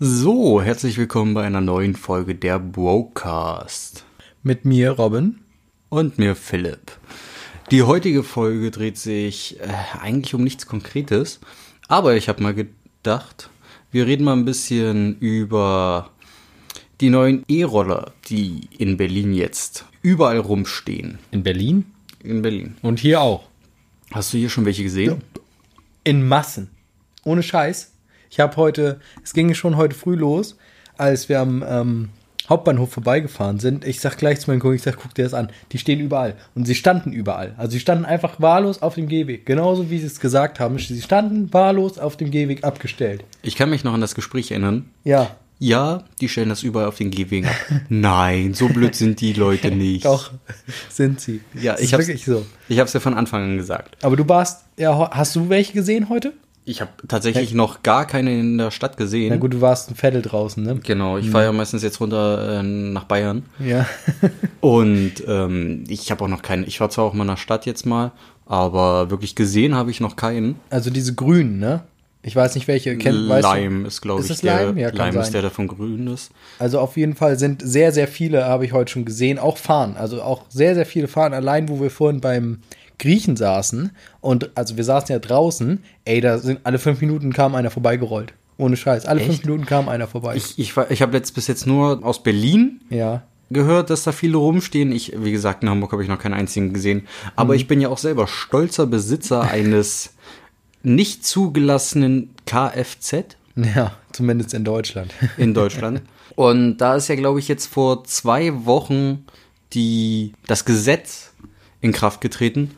So, herzlich willkommen bei einer neuen Folge der Brocast. Mit mir, Robin. Und mir, Philipp. Die heutige Folge dreht sich äh, eigentlich um nichts Konkretes, aber ich habe mal gedacht, wir reden mal ein bisschen über die neuen E-Roller, die in Berlin jetzt überall rumstehen. In Berlin? In Berlin. Und hier auch. Hast du hier schon welche gesehen? In Massen. Ohne Scheiß. Ich habe heute, es ging schon heute früh los, als wir am ähm, Hauptbahnhof vorbeigefahren sind. Ich sag gleich zu meinem Kollegen, ich sag, guck dir das an. Die stehen überall. Und sie standen überall. Also sie standen einfach wahllos auf dem Gehweg. Genauso wie sie es gesagt haben. Sie standen wahllos auf dem Gehweg abgestellt. Ich kann mich noch an das Gespräch erinnern. Ja. Ja, die stellen das überall auf den Gehwegen ab. Nein, so blöd sind die Leute nicht. Doch, sind sie. Ja, Das ich wirklich so. ich hab's ja von Anfang an gesagt. Aber du warst, ja, hast du welche gesehen heute? Ich habe tatsächlich noch gar keine in der Stadt gesehen. Na gut, du warst ein Vettel draußen, ne? Genau, ich fahre ja meistens jetzt runter äh, nach Bayern. Ja. Und ähm, ich habe auch noch keinen. Ich war zwar auch mal in der Stadt jetzt mal, aber wirklich gesehen habe ich noch keinen. Also diese grünen, ne? Ich weiß nicht, welche kennt? Lime ist, glaube ich, der. Lime? Ja, Lime ist der, der von grün ist. Also auf jeden Fall sind sehr, sehr viele, habe ich heute schon gesehen, auch fahren. Also auch sehr, sehr viele fahren. Allein, wo wir vorhin beim Griechen saßen und also wir saßen ja draußen, ey, da sind alle fünf Minuten kam einer vorbeigerollt. Ohne Scheiß. Alle fünf Echt? Minuten kam einer vorbei. Ich, ich, ich habe jetzt bis jetzt nur aus Berlin ja. gehört, dass da viele rumstehen. Ich, wie gesagt, in Hamburg habe ich noch keinen einzigen gesehen. Aber Mhm. ich bin ja auch selber stolzer Besitzer eines nicht zugelassenen Kfz. Ja, zumindest in Deutschland. in Deutschland. Und da ist ja, glaube ich, jetzt vor zwei Wochen die, das Gesetz in Kraft getreten,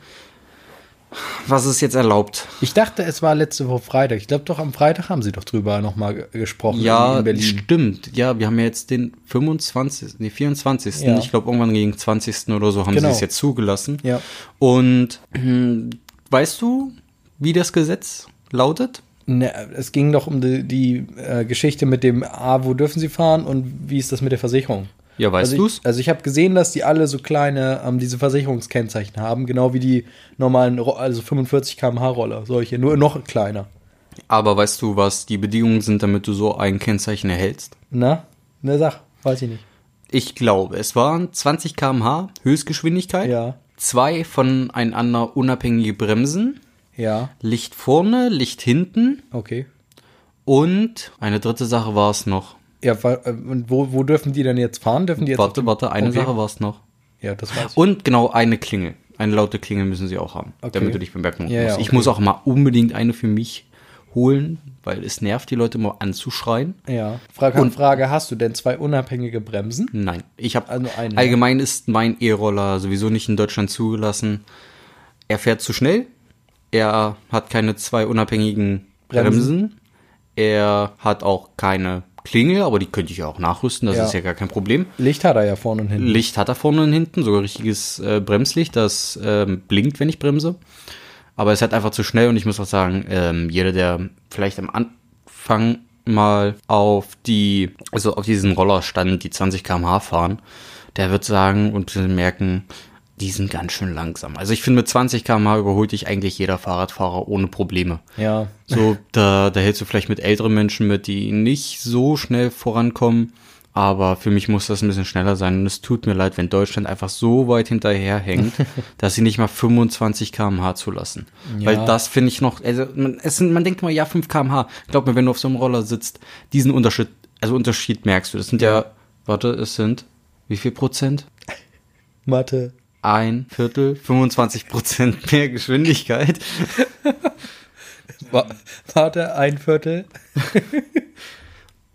was es jetzt erlaubt. Ich dachte, es war letzte Woche Freitag. Ich glaube doch, am Freitag haben sie doch drüber nochmal ge- gesprochen Ja, in Berlin. stimmt. Ja, wir haben ja jetzt den 25., nee, 24. Ja. Ich glaube, irgendwann gegen 20. oder so haben Genau. sie es jetzt zugelassen. Ja. Und hm, weißt du, wie das Gesetz lautet? Ne, es ging doch um die, die äh, Geschichte mit dem, ah, wo dürfen sie fahren und wie ist das mit der Versicherung? Ja, weißt also du's? ich, also ich habe gesehen, dass die alle so kleine, ähm, diese Versicherungskennzeichen haben, genau wie die normalen, also 45 km/h Roller, solche, nur noch kleiner. Aber weißt du, was die Bedingungen sind, damit du so ein Kennzeichen erhältst? Na, ne Sach, weiß ich nicht. Ich glaube, es waren 20 km/h Höchstgeschwindigkeit. Ja. Zwei voneinander unabhängige Bremsen. Ja, Licht vorne, Licht hinten. okay. Und eine dritte Sache war es noch. Ja, äh, und wo, wo dürfen die denn jetzt fahren? Dürfen die jetzt Warte, warte, eine okay. Sache war es noch. Ja, das ich. Und genau eine Klingel. Eine laute Klingel müssen sie auch haben, Okay. damit du dich bemerken musst. Ja, ja, Ich okay. muss auch mal unbedingt eine für mich holen, weil es nervt, die Leute immer anzuschreien. Ja. Frage, Frage, hast du denn zwei unabhängige Bremsen? Nein, ich habe Also eine, allgemein ist mein E-Roller sowieso nicht in Deutschland zugelassen. Er fährt zu schnell. Er hat keine zwei unabhängigen Bremsen. Bremsen. Er hat auch keine Klingel, aber die könnte ich ja auch nachrüsten, das Ja. ist ja gar kein Problem. Licht hat er ja vorne und hinten. Licht hat er vorne und hinten, sogar richtiges äh, Bremslicht, das ähm, blinkt, wenn ich bremse. Aber es ist halt einfach zu schnell und ich muss auch sagen, ähm, jeder, der vielleicht am Anfang mal auf die, also auf diesen Roller stand, die 20 km/h fahren, der wird sagen und merken, die sind ganz schön langsam. Also ich finde, mit 20 km/h überholt dich eigentlich jeder Fahrradfahrer ohne Probleme. Ja. So, da, da hältst du vielleicht mit älteren Menschen mit, die nicht so schnell vorankommen. Aber für mich muss das ein bisschen schneller sein. Und es tut mir leid, wenn Deutschland einfach so weit hinterherhängt, dass sie nicht mal 25 km/h zulassen. Ja. Weil das finde ich noch, also man, es sind, man denkt mal, ja, 5 km/h. Glaub mir, wenn du auf so einem Roller sitzt, diesen Unterschied, also Unterschied merkst du. Das sind ja, warte, es sind, wie viel Prozent? Mathe. Ein Viertel, 25 Prozent mehr Geschwindigkeit. Wa- Warte, ein Viertel.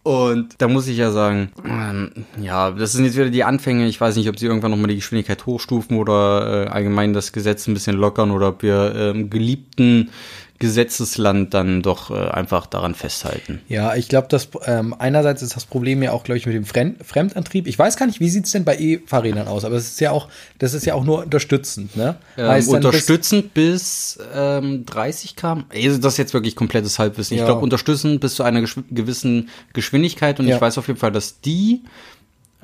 Und da muss ich ja sagen, ähm, ja, das sind jetzt wieder die Anfänge. Ich weiß nicht, ob sie irgendwann nochmal die Geschwindigkeit hochstufen oder äh, allgemein das Gesetz ein bisschen lockern oder ob wir ähm, geliebten Gesetzesland dann doch äh, einfach daran festhalten. Ja, ich glaube, dass ähm, einerseits ist das Problem ja auch, glaube ich, mit dem Fremd Fremdantrieb. Ich weiß gar nicht, wie sieht's denn bei E-Fahrrädern aus, aber es ist ja auch, das ist ja auch nur unterstützend, ne? Ähm, Heißt dann bis- unterstützend bis, ähm, 30 km. Also das ist jetzt wirklich komplettes Halbwissen. Ich Ja. glaube, unterstützend bis zu einer gewissen Geschwindigkeit und Ja. ich weiß auf jeden Fall, dass die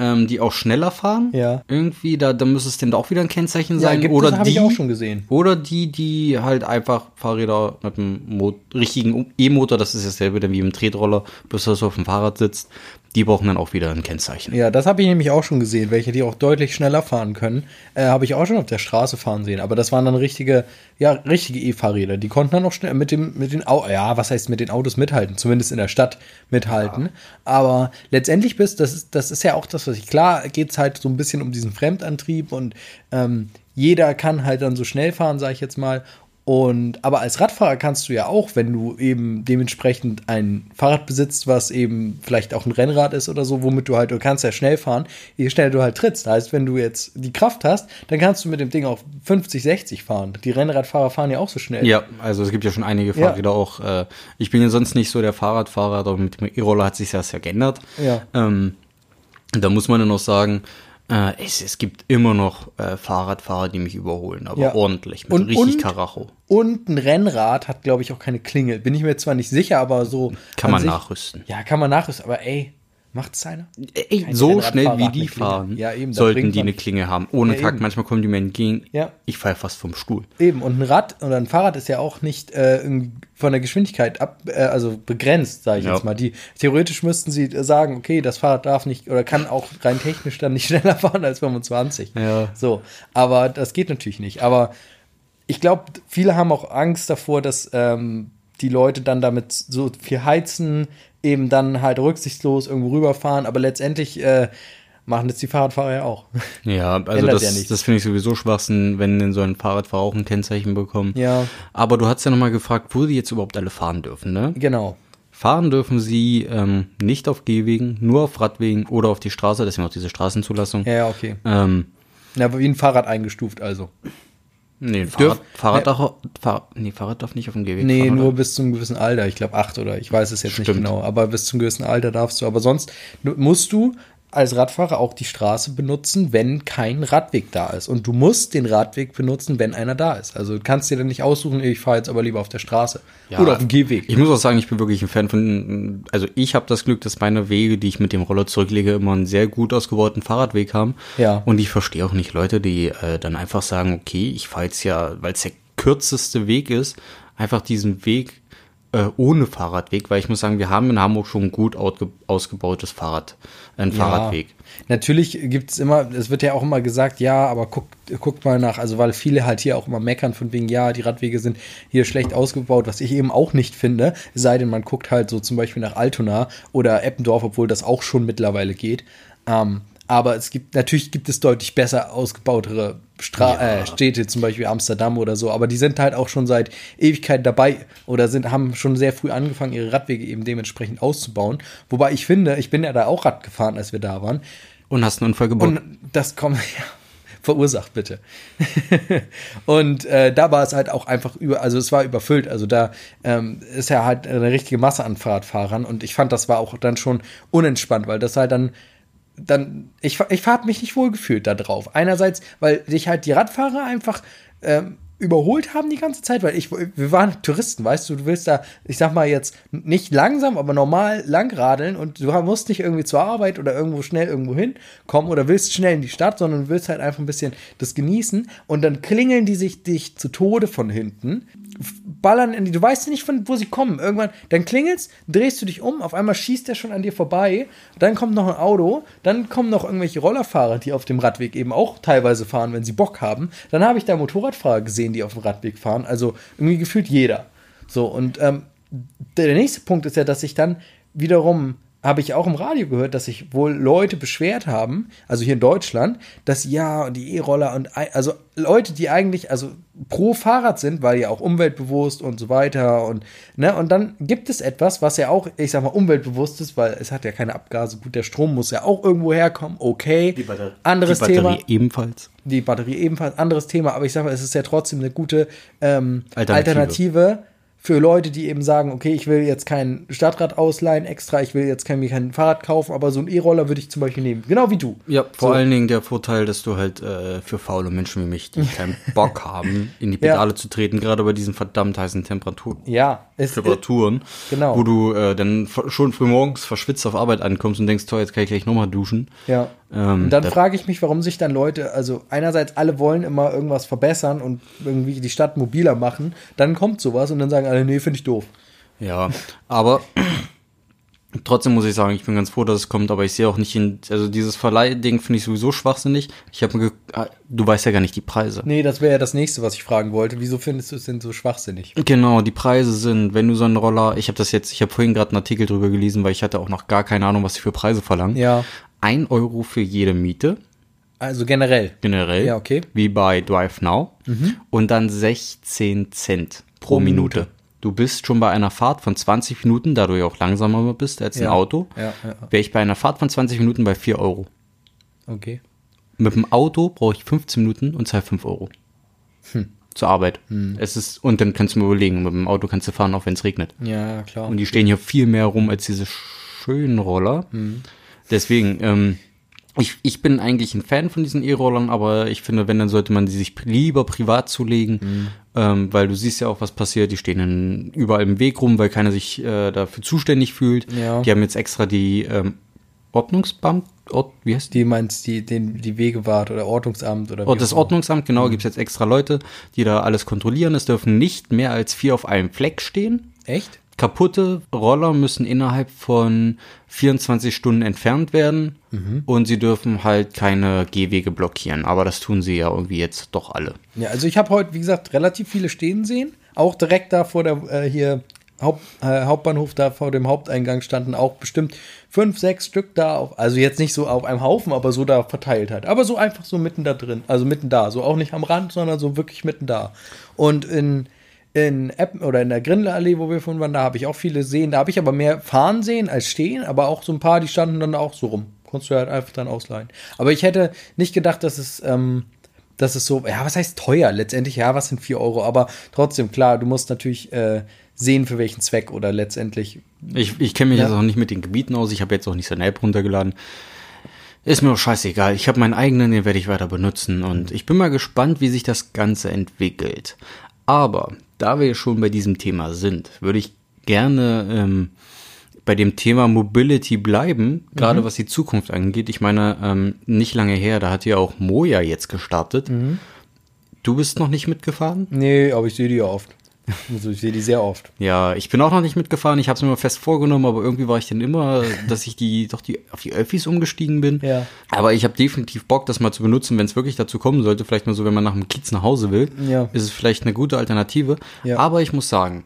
ähm, die auch schneller fahren. Ja. Irgendwie, da, da müsste es denn auch wieder ein Kennzeichen sein. gibt oder habe die, ich auch schon gesehen. Oder die, die halt einfach Fahrräder mit einem Mo richtigen E-Motor, das ist dasselbe dann wie im Tretroller, bis du so auf dem Fahrrad sitzt, die brauchen dann auch wieder ein Kennzeichen. Ja, das habe ich nämlich auch schon gesehen, welche die auch deutlich schneller fahren können. Äh, habe ich auch schon auf der Straße fahren sehen. Aber das waren dann richtige, ja, richtige E-Fahrräder. Die konnten dann auch schnell mit dem, mit den Au ja, was heißt mit den Autos mithalten, zumindest in der Stadt mithalten. Aber letztendlich bist, das ist, das ist ja auch das, was ich, klar geht's halt so ein bisschen um diesen Fremdantrieb und ähm, jeder kann halt dann so schnell fahren, sage ich jetzt mal. Und aber als Radfahrer kannst du ja auch, wenn du eben dementsprechend ein Fahrrad besitzt, was eben vielleicht auch ein Rennrad ist oder so, womit du halt, du kannst ja schnell fahren, je schneller du halt trittst. Das heißt, wenn du jetzt die Kraft hast, dann kannst du mit dem Ding auch 50, 60 fahren. Die Rennradfahrer fahren ja auch so schnell. Ja, also es gibt ja schon einige Fahrräder auch. Äh, ich bin ja sonst nicht so der Fahrradfahrer, aber mit dem E-Roller hat sich das ja geändert. Ja. Ähm, da muss man ja noch sagen, äh, es, es gibt immer noch äh, Fahrradfahrer, die mich überholen, aber Ja. ordentlich, mit Und- richtig und- Karacho. Und ein Rennrad hat, glaube ich, auch keine Klingel. Bin ich mir zwar nicht sicher, aber so. Kann an man sich- nachrüsten. Ja, kann man nachrüsten, aber ey, macht's einer? Ey, Kein so schnell wie die fahren, Ja, eben, sollten die eine Klinge haben. Ohne Ja, Takt, eben. manchmal kommen die mir entgegen. Ja. Ich falle fast vom Stuhl. Eben, und ein Rad oder ein Fahrrad ist ja auch nicht äh, von der Geschwindigkeit ab, äh, also begrenzt, sage ich Ja. jetzt mal. Die, theoretisch müssten sie äh, sagen, okay, das Fahrrad darf nicht oder kann auch rein technisch dann nicht schneller fahren als 25. Ja. So, aber das geht natürlich nicht. Aber ich glaube, viele haben auch Angst davor, dass ähm, die Leute dann damit so viel heizen, eben dann halt rücksichtslos irgendwo rüberfahren, aber letztendlich äh, machen das die Fahrradfahrer ja auch. Ja, also das, ja das finde ich sowieso Schwachsinn, wenn denn so ein Fahrradfahrer auch ein Kennzeichen bekommen. Ja. Aber du hast ja nochmal gefragt, wo die jetzt überhaupt alle fahren dürfen, ne? genau. Fahren dürfen sie ähm, nicht auf Gehwegen, nur auf Radwegen oder auf die Straße, deswegen auch diese Straßenzulassung. Ja, ja, okay. Ähm, Na, wie ein Fahrrad eingestuft also. Nee, Dürf- Fahrrad, Fahrrad, ne- darf, Fahr, nee, Fahrrad darf nicht auf dem Gehweg Nee, fahren. nur oder? bis zum gewissen Alter. Ich glaube acht oder ich weiß es jetzt nicht Stimmt. genau. Aber bis zum gewissen Alter darfst du. Aber sonst musst du als Radfahrer auch die Straße benutzen, wenn kein Radweg da ist. Und du musst den Radweg benutzen, wenn einer da ist. Also du kannst dir dann nicht aussuchen, ich fahre jetzt aber lieber auf der Straße. Ja, oder auf dem Gehweg. Ich muss auch sagen, ich bin wirklich ein Fan von, also ich habe das Glück, dass meine Wege, die ich mit dem Roller zurücklege, immer einen sehr gut ausgebauten Fahrradweg haben. Ja. Und ich verstehe auch nicht Leute, die äh, dann einfach sagen, okay, ich fahre jetzt ja, weil es der kürzeste Weg ist, einfach diesen Weg äh, ohne Fahrradweg, weil ich muss sagen, wir haben in Hamburg schon ein gut ausgebautes Fahrrad, einen Fahrradweg. Natürlich gibt es immer, es wird ja auch immer gesagt, ja, aber guckt, guckt mal nach, also weil viele halt hier auch immer meckern von wegen, ja, die Radwege sind hier schlecht ausgebaut, was ich eben auch nicht finde, sei denn, man guckt halt so zum Beispiel nach Altona oder Eppendorf, obwohl das auch schon mittlerweile geht. Ähm, aber es gibt, natürlich gibt es deutlich besser ausgebautere Stra äh, Städte, zum Beispiel Amsterdam oder so, aber die sind halt auch schon seit Ewigkeit dabei oder sind, haben schon sehr früh angefangen, ihre Radwege eben dementsprechend auszubauen. Wobei ich finde, ich bin ja da auch Rad gefahren, als wir da waren. Und hast einen Unfall gebaut. Und das kommt, ja, verursacht bitte. und äh, da war es halt auch einfach über, also es war überfüllt. Also da ähm, ist ja halt eine richtige Masse an Fahrradfahrern und ich fand, das war auch dann schon unentspannt, weil das halt dann dann, ich, ich habe mich nicht wohl gefühlt da drauf. Einerseits, weil sich halt die Radfahrer einfach ähm, überholt haben die ganze Zeit, weil ich, wir waren Touristen, weißt du, du willst da, ich sag mal jetzt, nicht langsam, aber normal langradeln und du musst nicht irgendwie zur Arbeit oder irgendwo schnell irgendwo hinkommen oder willst schnell in die Stadt, sondern du willst halt einfach ein bisschen das genießen und dann klingeln die sich dich zu Tode von hinten, ballern in die, du weißt ja nicht, von wo sie kommen. Irgendwann, dann klingelst, drehst du dich um, auf einmal schießt der schon an dir vorbei, dann kommt noch ein Auto, dann kommen noch irgendwelche Rollerfahrer, die auf dem Radweg eben auch teilweise fahren, wenn sie Bock haben. Dann habe ich da Motorradfahrer gesehen, die auf dem Radweg fahren, also irgendwie gefühlt jeder. So, und ähm, der nächste Punkt ist ja, dass ich dann wiederum habe ich auch im Radio gehört, dass sich wohl Leute beschwert haben, also hier in Deutschland, dass ja, und die E-Roller und also Leute, die eigentlich also pro Fahrrad sind, weil ja auch umweltbewusst und so weiter und ne, und dann gibt es etwas, was ja auch, ich sag mal, umweltbewusst ist, weil es hat ja keine Abgase, gut, der Strom muss ja auch irgendwo herkommen, okay. anderes die Batterie Thema ebenfalls. die Batterie ebenfalls anderes Thema, aber ich sage mal, es ist ja trotzdem eine gute ähm, Alternative. Alternative. Für Leute, die eben sagen, okay, ich will jetzt kein Stadtrad ausleihen extra, ich will jetzt kein, mir kein Fahrrad kaufen, aber so einen E-Roller würde ich zum Beispiel nehmen. Genau wie du. Ja, vor So. allen Dingen der Vorteil, dass du halt äh, für faule Menschen wie mich, die keinen Bock haben, in die Pedale zu treten, gerade bei diesen verdammt heißen Temperaturen. Ja, es, Temperaturen, Genau. wo du äh, dann schon früh morgens verschwitzt auf Arbeit ankommst und denkst, toll, jetzt kann ich gleich nochmal duschen. Ja. Ähm, und dann da- frage ich mich, warum sich dann Leute, also einerseits alle wollen immer irgendwas verbessern und irgendwie die Stadt mobiler machen, dann kommt sowas und dann sagen alle, nee, finde ich doof. Ja, aber trotzdem muss ich sagen, ich bin ganz froh, dass es kommt, aber ich sehe auch nicht in, also dieses Verleihding finde ich sowieso schwachsinnig. Ich habe ah, du weißt ja gar nicht die Preise. Nee, das wäre ja das nächste, was ich fragen wollte. Wieso findest du es denn so schwachsinnig? Genau, die Preise sind, wenn du so einen Roller, ich habe das jetzt, ich habe vorhin gerade einen Artikel drüber gelesen, weil ich hatte auch noch gar keine Ahnung, was sie für Preise verlangen. Ja. Ein Euro für jede Miete, Also generell. generell. Ja, okay. Mhm. Wie bei Drive Now. Und dann 16 Cent pro, Pro Minute. Minute. Du bist schon bei einer Fahrt von 20 Minuten, da du ja auch langsamer bist als ein Ja. Auto, Ja, ja. wäre ich bei einer Fahrt von 20 Minuten bei 4 Euro. Okay. Mit dem Auto brauche ich 15 Minuten und zahle 5 Euro. Hm. Zur Arbeit. Es ist, und dann kannst du mir überlegen, mit dem Auto kannst du fahren, auch wenn es regnet. Ja, klar. Und die stehen hier viel mehr rum als diese schönen Roller. Hm. Deswegen, ähm, ich, ich bin eigentlich ein Fan von diesen E-Rollern, aber ich finde, wenn, dann sollte man die sich lieber privat zulegen, Hm. ähm, weil du siehst ja auch, was passiert. Die stehen dann überall im Weg rum, weil keiner sich äh, dafür zuständig fühlt. Ja. Die haben jetzt extra die ähm, Ordnungsbeamten, Ord, wie heißt die? Die meinst die, den, die Wegewart oder Ordnungsamt oder Oh, das. Ordnungsamt, genau, gibt's jetzt extra Leute, die da alles kontrollieren. Es dürfen nicht mehr als vier auf einem Fleck stehen. Echt? Kaputte Roller müssen innerhalb von 24 Stunden entfernt werden und sie dürfen halt keine Gehwege blockieren. Aber das tun sie ja irgendwie jetzt doch alle. Ja, also ich habe heute, wie gesagt, relativ viele stehen sehen. Auch direkt da vor der äh, hier Haupt, äh, Hauptbahnhof, da vor dem Haupteingang standen auch bestimmt fünf, sechs Stück da. Auf, also jetzt nicht so auf einem Haufen, aber so da verteilt halt. Aber so einfach so mitten da drin. Also mitten da. So auch nicht am Rand, sondern so wirklich mitten da. Und in, in Eppen oder in der Grindelallee, wo wir vorhin waren, da habe ich auch viele sehen. Da habe ich aber mehr fahren sehen als stehen, aber auch so ein paar, die standen dann auch so rum. Konntest du halt einfach dann ausleihen. Aber ich hätte nicht gedacht, dass es, ähm, dass es so, ja, was heißt teuer? Letztendlich, ja, was sind 4 Euro? Aber trotzdem, klar, du musst natürlich äh, sehen, für welchen Zweck oder letztendlich. Ich, ich kenne mich Ja. jetzt auch nicht mit den Gebieten aus. Ich habe jetzt auch nicht seine App runtergeladen. Ist mir auch scheißegal. Ich habe meinen eigenen, den werde ich weiter benutzen. Und ich bin mal gespannt, wie sich das Ganze entwickelt. Aber da wir schon bei diesem Thema sind, würde ich gerne ähm, bei dem Thema Mobility bleiben, gerade was die Zukunft angeht. Ich meine, ähm, nicht lange her, da hat ja auch Moja jetzt gestartet. Du bist noch nicht mitgefahren? Nee, aber ich sehe die ja oft. Also ich sehe die sehr oft. Ja, ich bin auch noch nicht mitgefahren. Ich habe es mir mal fest vorgenommen, aber irgendwie war ich dann immer, dass ich die doch die auf die Öffis umgestiegen bin. Ja. Aber ich habe definitiv Bock, das mal zu benutzen, wenn es wirklich dazu kommen sollte. Vielleicht mal so, wenn man nach dem Kiez nach Hause will, Ja. ist es vielleicht eine gute Alternative. Ja. Aber ich muss sagen,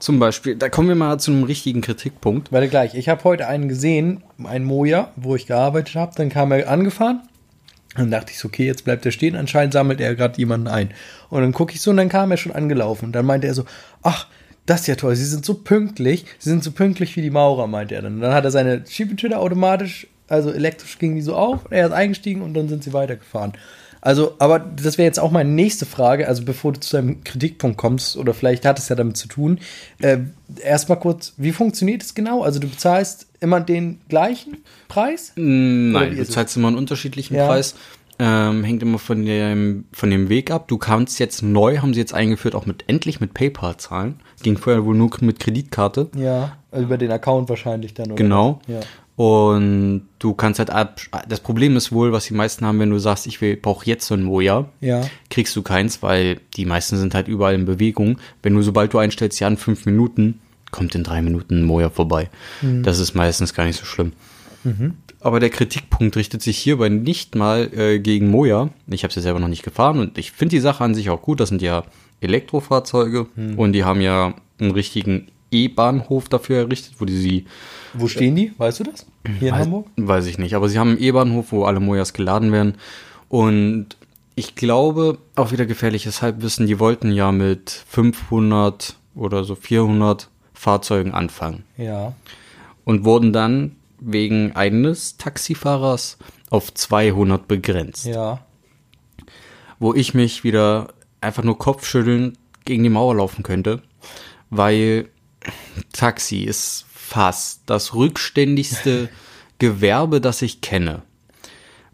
zum Beispiel, da kommen wir mal zu einem richtigen Kritikpunkt. Warte gleich, ich habe heute einen gesehen, einen Moja, wo ich gearbeitet habe. Dann kam er angefahren. Dann dachte ich okay, jetzt bleibt er stehen. Anscheinend sammelt er gerade jemanden ein. Und dann gucke ich so und dann kam er schon angelaufen. Und dann meinte er so, ach, das ist ja toll, Sie sind so pünktlich. Sie sind so pünktlich wie die Maurer, meinte er dann. Und dann hat er seine Schiebetür da automatisch, also elektrisch ging die so auf. Er ist eingestiegen und dann sind sie weitergefahren. Also, aber das wäre jetzt auch meine nächste Frage, also bevor du zu deinem Kritikpunkt kommst, oder vielleicht hat es ja damit zu tun, äh, erstmal kurz, wie funktioniert es genau? Also du bezahlst immer den gleichen Preis? Oder Nein, du ist es? zahlst immer einen unterschiedlichen Ja. Preis. Ähm, hängt immer von dem, von dem Weg ab. Du kannst jetzt neu, haben sie jetzt eingeführt, auch mit endlich mit PayPal zahlen. Ging vorher wohl nur mit Kreditkarte. Ja, also über den Account wahrscheinlich dann, oder? Genau. Ja. Und du kannst halt ab. Das Problem ist wohl, was die meisten haben, wenn du sagst, ich will, brauche jetzt so ein Moja, Ja. kriegst du keins, weil die meisten sind halt überall in Bewegung. Wenn du, sobald du einstellst, ja, in fünf Minuten, kommt in drei Minuten ein Moja vorbei. Das ist meistens gar nicht so schlimm. Aber der Kritikpunkt richtet sich hierbei nicht mal äh, gegen Moja. Ich habe es ja selber noch nicht gefahren und ich finde die Sache an sich auch gut. Das sind ja Elektrofahrzeuge und die haben ja einen richtigen E-Bahnhof dafür errichtet, wo die sie Wo stehen die? Weißt du das? Hier in Weiß, Hamburg? weiß ich nicht, aber sie haben einen E-Bahnhof, wo alle Mojas geladen werden. Und ich glaube, auch wieder gefährliches Halbwissen, die wollten ja mit 500 oder so 400 Fahrzeugen anfangen Ja. und wurden dann wegen eines Taxifahrers auf 200 begrenzt. Ja. Wo ich mich wieder einfach nur kopfschütteln gegen die Mauer laufen könnte, weil Taxi ist fast das rückständigste Gewerbe, das ich kenne.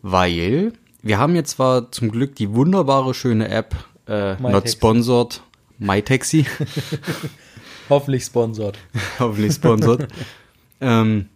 Weil wir haben jetzt zwar zum Glück die wunderbare, schöne App, äh, not MyTaxi. sponsored, MyTaxi. Hoffentlich sponsort. hoffentlich sponsert, ähm,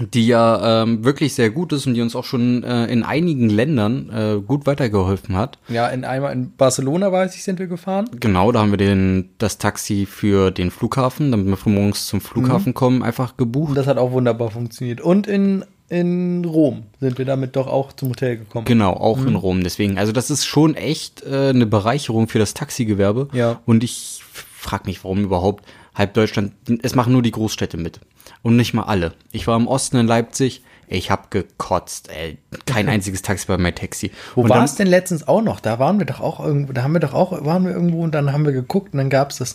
die ja ähm, wirklich sehr gut ist und die uns auch schon äh, in einigen Ländern äh, gut weitergeholfen hat. Ja, in einmal in Barcelona, weiß ich, sind wir gefahren. Genau, da haben wir den, das Taxi für den Flughafen, damit wir von morgens zum Flughafen kommen, einfach Und gebucht. das hat auch wunderbar funktioniert. Und in, in Rom sind wir damit doch auch zum Hotel gekommen. Genau, auch in Rom. Deswegen, also das ist schon echt äh, eine Bereicherung für das Taxigewerbe. Ja. Und ich frage mich, warum überhaupt halb Deutschland, es machen nur die Großstädte mit. Und nicht mal alle. Ich war im Osten in Leipzig, ich habe gekotzt, ey. Kein einziges Taxi bei MyTaxi. Wo Und war es denn letztens auch noch? Da waren wir doch auch irgendwo, da haben wir doch auch, waren wir irgendwo und dann haben wir geguckt und dann gab es das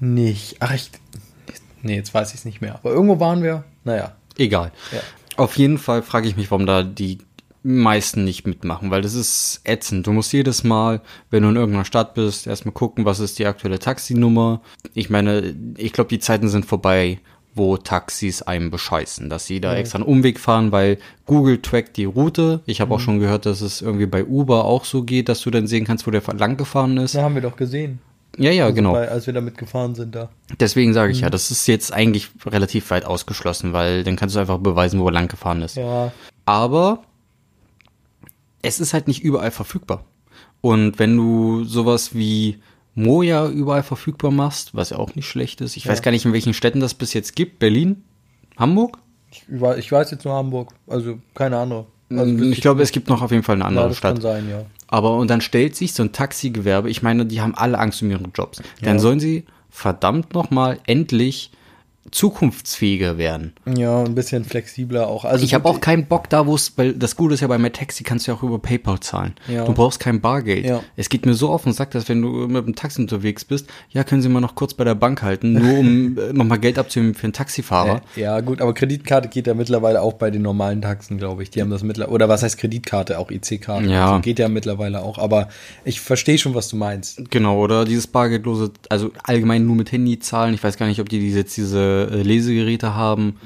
nicht. Ach, ich, nee, jetzt weiß ich es nicht mehr. Aber irgendwo waren wir, naja. Egal. Ja. Auf jeden Fall frage ich mich, warum da die meisten nicht mitmachen, weil das ist ätzend. Du musst jedes Mal, wenn du in irgendeiner Stadt bist, erstmal gucken, was ist die aktuelle Taxinummer. Ich meine, ich glaube, die Zeiten sind vorbei, wo Taxis einem bescheißen, dass sie da extra einen Umweg fahren, weil Google trackt die Route. Ich habe auch schon gehört, dass es irgendwie bei Uber auch so geht, dass du dann sehen kannst, wo der lang gefahren ist. Da haben wir doch gesehen. Ja, ja, genau. Weil, als wir damit gefahren sind da. Deswegen sage Mhm. ich ja, das ist jetzt eigentlich relativ weit ausgeschlossen, weil dann kannst du einfach beweisen, wo er lang gefahren ist. Ja. Aber es ist halt nicht überall verfügbar. Und wenn du sowas wie Moja überall verfügbar machst, was ja auch nicht schlecht ist, ich weiß gar nicht, in welchen Städten das bis jetzt gibt, Berlin, Hamburg? Ich, ich weiß jetzt nur Hamburg, also keine andere. Also wüsste ich glaube, es gibt noch auf jeden Fall eine ja, andere das kann Stadt. sein, ja. Aber und dann stellt sich so ein Taxigewerbe, ich meine, die haben alle Angst um ihre Jobs. Dann sollen sie verdammt nochmal endlich zukunftsfähiger werden. Ja, ein bisschen flexibler auch. Also Ich habe auch keinen Bock da, wo es, weil das Gute ist ja bei MyTaxi kannst du ja auch über PayPal zahlen. Ja. Du brauchst kein Bargeld. Ja. Es geht mir so auf den Sack, dass wenn du mit dem Taxi unterwegs bist, ja, können Sie mal noch kurz bei der Bank halten, nur um äh, nochmal Geld abzunehmen für einen Taxifahrer. Äh, Ja, gut, aber Kreditkarte geht ja mittlerweile auch bei den normalen Taxen, glaube ich. Die haben das mittlerweile, oder was heißt Kreditkarte? Auch IC-Karte. Ja. So geht ja mittlerweile auch. Aber ich verstehe schon, was du meinst. Genau, oder dieses bargeldlose, also allgemein nur mit Handy zahlen. Ich weiß gar nicht, ob die jetzt diese äh, Lesegeräte haben,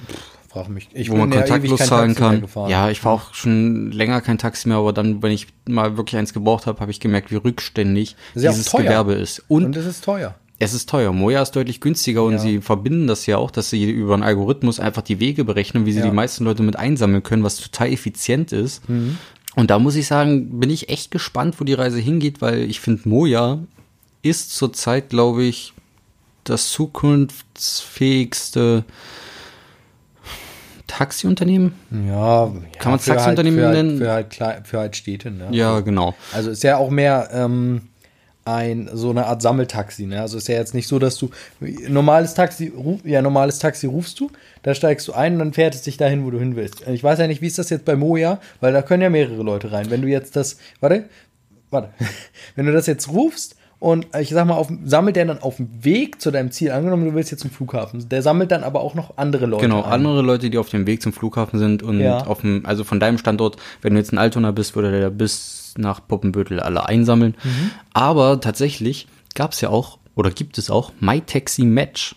Frag mich. Ich wo man ja kontaktlos kein zahlen kann. Ja, ich fahre auch schon länger kein Taxi mehr, aber dann, wenn ich mal wirklich eins gebraucht habe, habe ich gemerkt, wie rückständig ja dieses. Gewerbe ist. Und Und es ist teuer. Es ist teuer. Moja ist deutlich günstiger und Ja. sie verbinden das ja auch, dass sie über einen Algorithmus einfach die Wege berechnen, wie sie Ja. Mhm. die meisten Leute mit einsammeln können, was total effizient ist. Und da muss ich sagen, bin ich echt gespannt, wo die Reise hingeht, weil ich finde, Moja ist zurzeit, glaube ich, das zukunftsfähigste Taxiunternehmen. Ja, Kann man für Taxiunternehmen halt, nennen? Halt, für, halt, für halt Städte, ne? Ja, genau. Also ist ja auch mehr ähm, ein so eine Art Sammeltaxi. Ne? Also ist ja jetzt nicht so, dass du normales Taxi, ruf, ja normales Taxi rufst du, da steigst du ein und dann fährt es dich dahin, wo du hin willst. Ich weiß ja nicht, wie ist das jetzt bei Moja, weil da können ja mehrere Leute rein. Wenn du jetzt das, warte, warte, wenn du das jetzt rufst und ich sag mal, auf, sammelt der dann auf dem Weg zu deinem Ziel, angenommen, du willst jetzt zum Flughafen, der sammelt dann aber auch noch andere Leute. Genau, ein. andere Leute, die auf dem Weg zum Flughafen sind und Ja. auf dem, also von deinem Standort, wenn du jetzt in Altona bist, würde der bis nach Poppenbüttel alle einsammeln. Mhm. Aber tatsächlich gab es ja auch, oder gibt es auch, MyTaxi Match.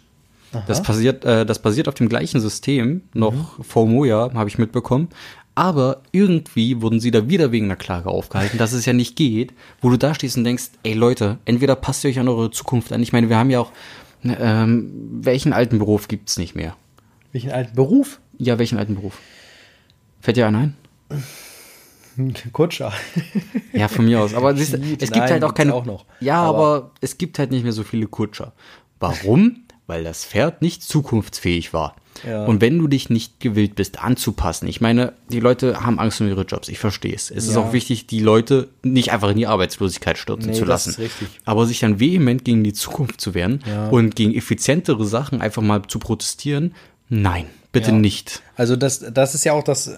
Das basiert, äh, das basiert auf dem gleichen System, noch Mhm. vor Moja, habe ich mitbekommen. Aber irgendwie wurden sie da wieder wegen einer Klage aufgehalten, dass es ja nicht geht, wo du da stehst und denkst, ey Leute, entweder passt ihr euch an eure Zukunft an. Ich meine, wir haben ja auch, ne, ähm, welchen alten Beruf gibt's nicht mehr? Welchen alten Beruf? Ja, welchen alten Beruf? Fällt dir einer ein? Kutscher. Ja, von mir aus. Aber siehst, es gibt nein, halt auch keine. auch noch. Ja, Aber- aber, es gibt halt nicht mehr so viele Kutscher. Warum? Weil das Pferd nicht zukunftsfähig war. Ja. Und wenn du dich nicht gewillt bist, anzupassen, ich meine, die Leute haben Angst um ihre Jobs, ich verstehe es. Es ist Ja. auch wichtig, die Leute nicht einfach in die Arbeitslosigkeit stürzen Nee, zu das lassen. ist richtig. Aber sich dann vehement gegen die Zukunft zu wehren Ja. und gegen effizientere Sachen einfach mal zu protestieren, nein, bitte nicht. Also das, das ist ja auch das,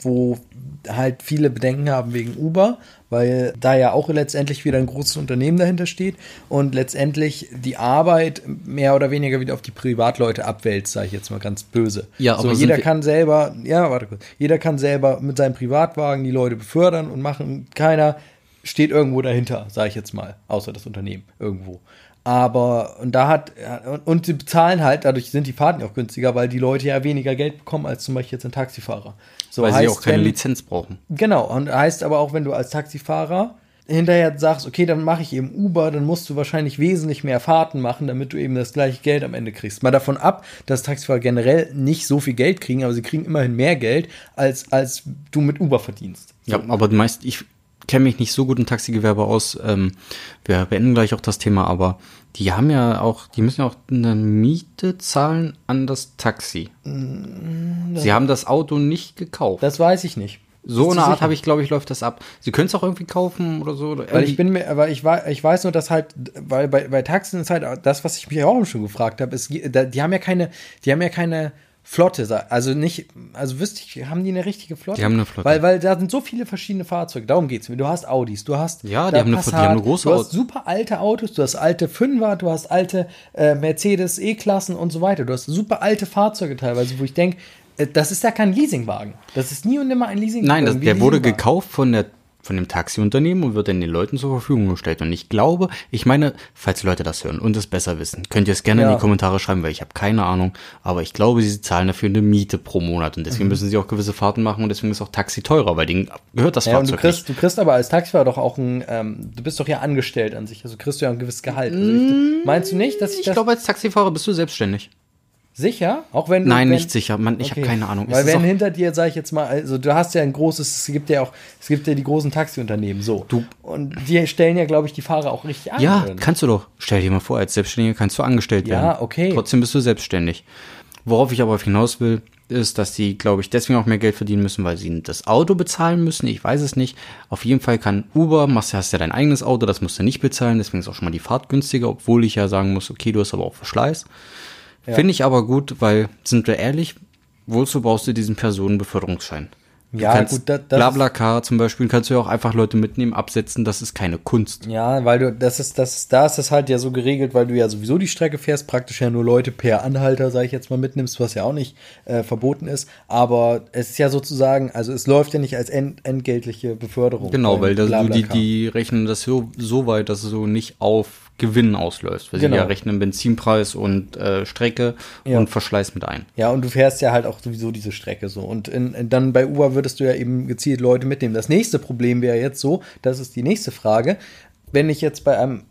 wo halt viele Bedenken haben wegen Uber, weil da ja auch letztendlich wieder ein großes Unternehmen dahinter steht und letztendlich die Arbeit mehr oder weniger wieder auf die Privatleute abwälzt, sage ich jetzt mal ganz böse. Ja, so aber sind jeder kann selber, ja, warte kurz, jeder kann selber mit seinem Privatwagen die Leute befördern und machen. Keiner steht irgendwo dahinter, sage ich jetzt mal, außer das Unternehmen irgendwo. Aber, und da hat, und, und sie bezahlen halt, dadurch sind die Fahrten auch günstiger, weil die Leute ja weniger Geld bekommen als zum Beispiel jetzt ein Taxifahrer. So Weil sie auch keine wenn- Lizenz brauchen. Genau, und heißt aber auch, wenn du als Taxifahrer hinterher sagst, okay, dann mache ich eben Uber, dann musst du wahrscheinlich wesentlich mehr Fahrten machen, damit du eben das gleiche Geld am Ende kriegst. Mal davon ab, dass Taxifahrer generell nicht so viel Geld kriegen, aber sie kriegen immerhin mehr Geld, als, als du mit Uber verdienst. Ja, aber die meisten, ich kenne mich nicht so gut im Taxigewerbe aus. Ähm, wir beenden gleich auch das Thema, aber die haben ja auch, die müssen ja auch eine Miete zahlen an das Taxi. Sie haben das Auto nicht gekauft. Das weiß ich nicht. so eine Art habe ich, glaube ich, läuft das ab. Sie können es auch irgendwie kaufen oder so. Oder Weil ich bin mir, aber ich, war, ich weiß nur, dass halt, weil bei, bei Taxen ist halt das, was ich mich auch schon gefragt habe, ist, die haben ja keine, die haben ja keine Flotte, also nicht, also wüsste ich, haben die eine richtige Flotte? Die haben eine Flotte. Weil, weil da sind so viele verschiedene Fahrzeuge, darum geht's mir. Du hast Audis, du hast Ja, die haben eine Flotte, die haben eine große du hast super alte Autos, du hast alte Fünfer, du hast alte äh, Mercedes E-Klassen und so weiter. Du hast super alte Fahrzeuge teilweise, wo ich denke, das ist ja kein Leasingwagen. Das ist nie und nimmer ein Leasingwagen. Nein, das, der wurde Leasingwagen. gekauft von der von dem Taxiunternehmen und wird dann den Leuten zur Verfügung gestellt. Und ich glaube, ich meine, falls Leute das hören und es besser wissen, könnt ihr es gerne in Ja. die Kommentare schreiben, weil ich habe keine Ahnung. Aber ich glaube, sie zahlen dafür eine Miete pro Monat und Mhm. deswegen müssen sie auch gewisse Fahrten machen und deswegen ist auch Taxi teurer, weil denen gehört das Ja, und du Fahrzeug kriegst, du kriegst aber als Taxifahrer doch auch ein, ähm, du bist doch ja angestellt an sich, also kriegst du ja ein gewisses Gehalt. Also ich, meinst du nicht, dass ich, nicht. Ich das glaube, als Taxifahrer bist du selbstständig. Sicher, auch wenn du, Nein, wenn, nicht sicher. Man, ich Okay. habe keine Ahnung. Es Weil ist wenn hinter dir, sag ich jetzt mal, also du hast ja ein großes, es gibt ja auch, es gibt ja die großen Taxiunternehmen, so. Du- und die stellen ja, glaube ich, die Fahrer auch richtig an. Ja, oder? kannst du doch. Stell dir mal vor, als Selbstständiger kannst du angestellt Ja, werden. okay. Trotzdem bist du selbstständig. Worauf ich aber hinaus will, ist, dass die, glaube ich, deswegen auch mehr Geld verdienen müssen, weil sie das Auto bezahlen müssen. Ich weiß es nicht. Auf jeden Fall kann Uber, machst, hast ja dein eigenes Auto, das musst du nicht bezahlen, deswegen ist auch schon mal die Fahrt günstiger, obwohl ich ja sagen muss, okay, du hast aber auch Verschleiß. Finde ich aber gut, weil, sind wir ehrlich, wozu brauchst du diesen Personenbeförderungsschein? Du Ja, kannst gut, da- das Blablacar zum Beispiel kannst du ja auch einfach Leute mitnehmen, absetzen, das ist keine Kunst. Ja, weil du, das ist, das da ist das halt ja so geregelt, weil du ja sowieso die Strecke fährst, praktisch ja nur Leute per Anhalter, sage ich jetzt mal, mitnimmst, was ja auch nicht äh, verboten ist. Aber es ist ja sozusagen, also es läuft ja nicht als ent, entgeltliche Beförderung. Genau, weil das, du, die, die rechnen das so, so weit, dass es so nicht auf Gewinn ausläuft. Weil Genau. sie ja rechnen Benzinpreis und äh, Strecke Ja. und Verschleiß mit ein. Ja, und du fährst ja halt auch sowieso diese Strecke so. Und in, in, dann bei Uber würdest du ja eben gezielt Leute mitnehmen. Das nächste Problem wäre jetzt so, das ist die nächste Frage. Wenn ich jetzt bei einem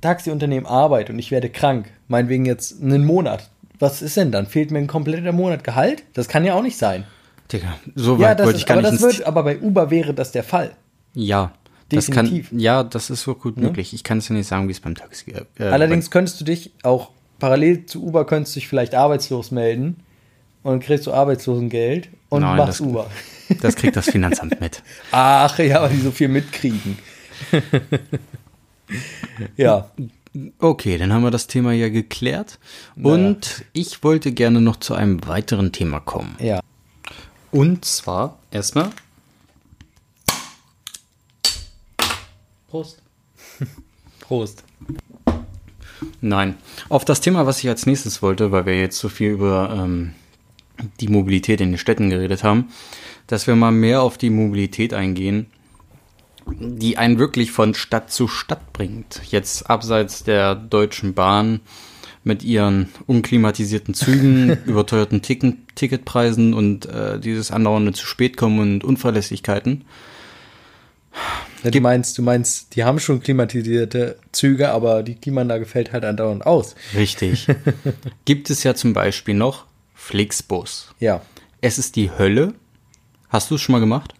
Taxiunternehmen arbeite und ich werde krank, meinetwegen jetzt einen Monat, was ist denn dann? Fehlt mir ein kompletter Monat Gehalt? Das kann ja auch nicht sein. Digga, so Ja, weit das wollte ist, ich gar aber nicht das wird, aber bei Uber wäre das der Fall. Ja, das kann, Definitiv. ja, das ist so gut möglich. Ich kann es ja nicht sagen, wie es beim Taxi äh, Allerdings könntest du dich auch parallel zu Uber könntest du dich vielleicht arbeitslos melden und kriegst du Arbeitslosengeld und Nein, machst das- Uber. Das kriegt das Finanzamt mit. Ach ja, weil die so viel mitkriegen. ja, Okay, dann haben wir das Thema ja geklärt. Und ich wollte gerne noch zu einem weiteren Thema kommen. ja. Und zwar erstmal. Prost. Prost. Nein, auf das Thema, was ich als nächstes wollte, weil wir jetzt so viel über ähm, die Mobilität in den Städten geredet haben, dass wir mal mehr auf die Mobilität eingehen, die einen wirklich von Stadt zu Stadt bringt. Jetzt abseits der Deutschen Bahn mit ihren unklimatisierten Zügen, überteuerten Ticken, Ticketpreisen und äh, dieses andauernde zu spät kommen und Unverlässlichkeiten. Ja, du meinst, du meinst, die haben schon klimatisierte Züge, aber die Klimaanlage fällt halt andauernd aus. Richtig. Gibt es ja zum Beispiel noch Flixbus. Ja. Es ist die Hölle. Hast du es schon mal gemacht?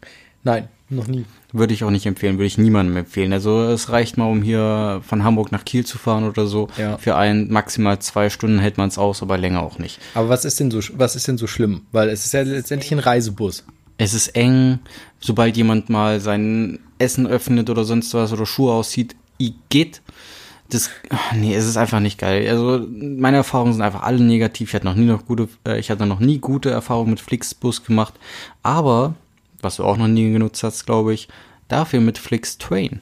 Nein, noch nie. Würde ich auch nicht empfehlen, würde ich niemandem empfehlen. Also es reicht mal, um hier von Hamburg nach Kiel zu fahren oder so. Ja. Für ein maximal zwei Stunden hält man es aus, aber länger auch nicht. Aber was ist denn so, was ist denn so schlimm? Weil es ist ja letztendlich ein Reisebus. Es ist eng, sobald jemand mal sein Essen öffnet oder sonst was oder Schuhe aussieht, geht. Das, ach, nee, es ist einfach nicht geil. Also meine Erfahrungen sind einfach alle negativ. Ich hatte noch nie noch gute, äh, ich hatte noch nie gute Erfahrungen mit Flixbus gemacht. Aber was du auch noch nie genutzt hast, glaube ich, dafür mit Flix Train.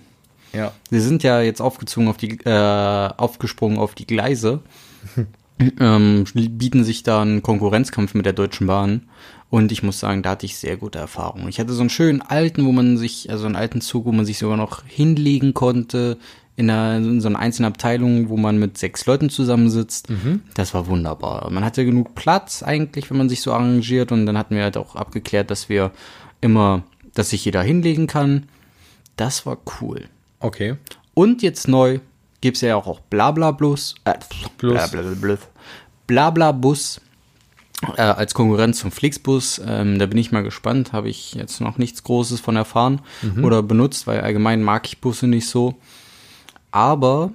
Ja. Sie sind ja jetzt aufgezogen auf die, äh, aufgesprungen auf die Gleise, ähm, bieten sich da einen Konkurrenzkampf mit der Deutschen Bahn. Und ich muss sagen, da hatte ich sehr gute Erfahrungen. Ich hatte so einen schönen alten, wo man sich, also einen alten Zug, wo man sich sogar noch hinlegen konnte, in, einer, in so einer einzelnen Abteilung, wo man mit sechs Leuten zusammensitzt. Das war wunderbar. Man hatte genug Platz eigentlich, wenn man sich so arrangiert. Und dann hatten wir halt auch abgeklärt, dass wir immer, dass sich jeder hinlegen kann. Das war cool. Okay. Und jetzt neu gibt's ja auch Blabla-Bus, äh, Plus. Blabla-Blus, Blabla-Bus äh, als Konkurrenz zum Flixbus. Ähm, da bin ich mal gespannt. Habe ich jetzt noch nichts Großes von erfahren oder benutzt, weil allgemein mag ich Busse nicht so. Aber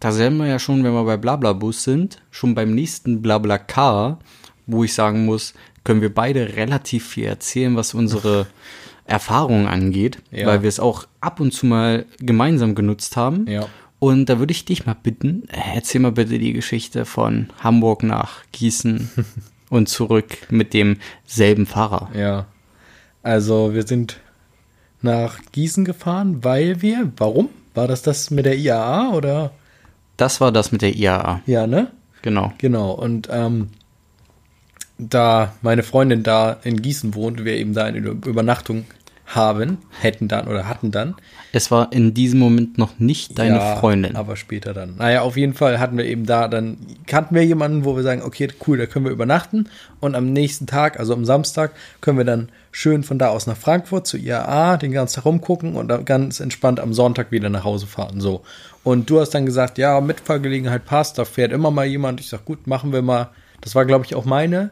da sind wir ja schon, wenn wir bei Blabla-Bus sind, schon beim nächsten Blabla-Car, wo ich sagen muss, können wir beide relativ viel erzählen, was unsere Erfahrungen angeht, Ja. weil wir es auch ab und zu mal gemeinsam genutzt haben. Ja. Und da würde ich dich mal bitten, äh, erzähl mal bitte die Geschichte von Hamburg nach Gießen und zurück mit demselben Fahrer. Ja. Also wir sind nach Gießen gefahren, weil wir, warum? War das das mit der IAA oder? Das war das mit der IAA. Ja, ne? Genau. Genau. Und ähm, da meine Freundin da in Gießen wohnt, wir eben da eine Übernachtung haben, hätten dann oder hatten dann. Es war in diesem Moment noch nicht deine Ja, Freundin. Aber später dann. Naja, auf jeden Fall hatten wir eben da, dann kannten wir jemanden, wo wir sagen, okay, cool, da können wir übernachten. Und am nächsten Tag, also am Samstag, können wir dann schön von da aus nach Frankfurt zu IAA, den ganzen Tag rumgucken und dann ganz entspannt am Sonntag wieder nach Hause fahren. So. Und du hast dann gesagt, ja, Mitfahrgelegenheit passt, da fährt immer mal jemand. Ich sag, gut, machen wir mal. Das war, glaube ich, auch meine.